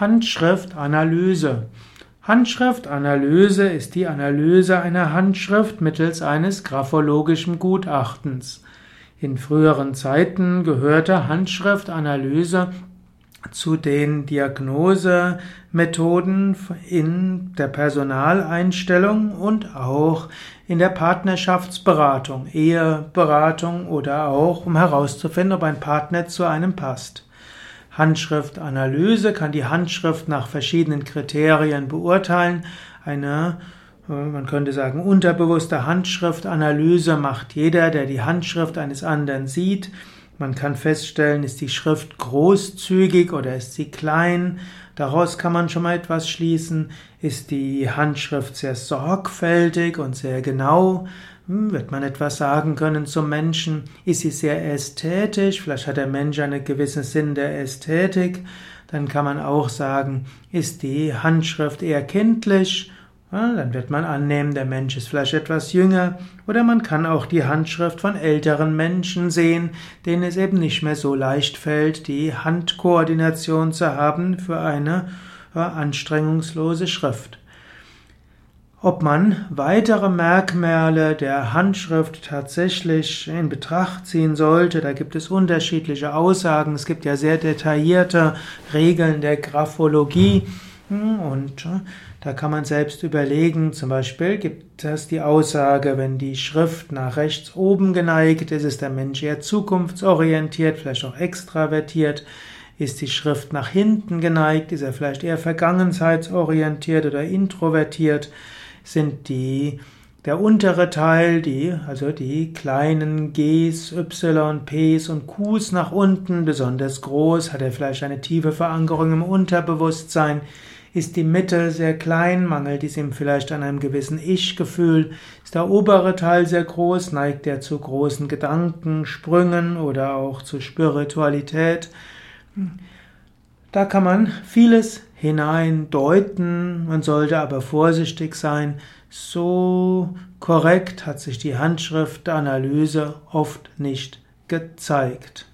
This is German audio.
Handschriftanalyse. Handschriftanalyse ist die Analyse einer Handschrift mittels eines graphologischen Gutachtens. In früheren Zeiten gehörte Handschriftanalyse zu den Diagnosemethoden in der Personaleinstellung und auch in der Partnerschaftsberatung, Eheberatung oder auch um herauszufinden, ob ein Partner zu einem passt. Handschriftanalyse kann die Handschrift nach verschiedenen Kriterien beurteilen. Eine, äh, man könnte sagen, unterbewusste Handschriftanalyse macht jeder, der die Handschrift eines anderen sieht. Man kann feststellen, ist die Schrift großzügig oder ist sie klein. Daraus kann man schon mal etwas schließen. Ist die Handschrift sehr sorgfältig und sehr genau? Hm, wird man etwas sagen können zum Menschen? Ist sie sehr ästhetisch? Vielleicht hat der Mensch einen gewissen Sinn der Ästhetik. Dann kann man auch sagen, ist die Handschrift eher kindlich? Ja, dann wird man annehmen, der Mensch ist vielleicht etwas jünger. Oder man kann auch die Handschrift von älteren Menschen sehen, denen es eben nicht mehr so leicht fällt, die Handkoordination zu haben für eine ja, anstrengungslose Schrift. Ob man weitere Merkmale der Handschrift tatsächlich in Betracht ziehen sollte, da gibt es unterschiedliche Aussagen. Es gibt ja sehr detaillierte Regeln der Graphologie und äh, da kann man selbst überlegen. Zum Beispiel gibt es die Aussage, wenn die Schrift nach rechts oben geneigt ist, ist der Mensch eher zukunftsorientiert, vielleicht auch extravertiert. Ist die Schrift nach hinten geneigt, ist er vielleicht eher vergangenheitsorientiert oder introvertiert sind die der untere Teil, die, also die kleinen Gs, Y, Ps und Qs nach unten besonders groß, hat er vielleicht eine tiefe Verankerung im Unterbewusstsein, ist die Mitte sehr klein, mangelt es ihm vielleicht an einem gewissen Ich-Gefühl, ist der obere Teil sehr groß, neigt er zu großen Gedanken, Sprüngen oder auch zu Spiritualität. Da kann man vieles hineindeuten, man sollte aber vorsichtig sein. So korrekt hat sich die Handschriftanalyse oft nicht gezeigt.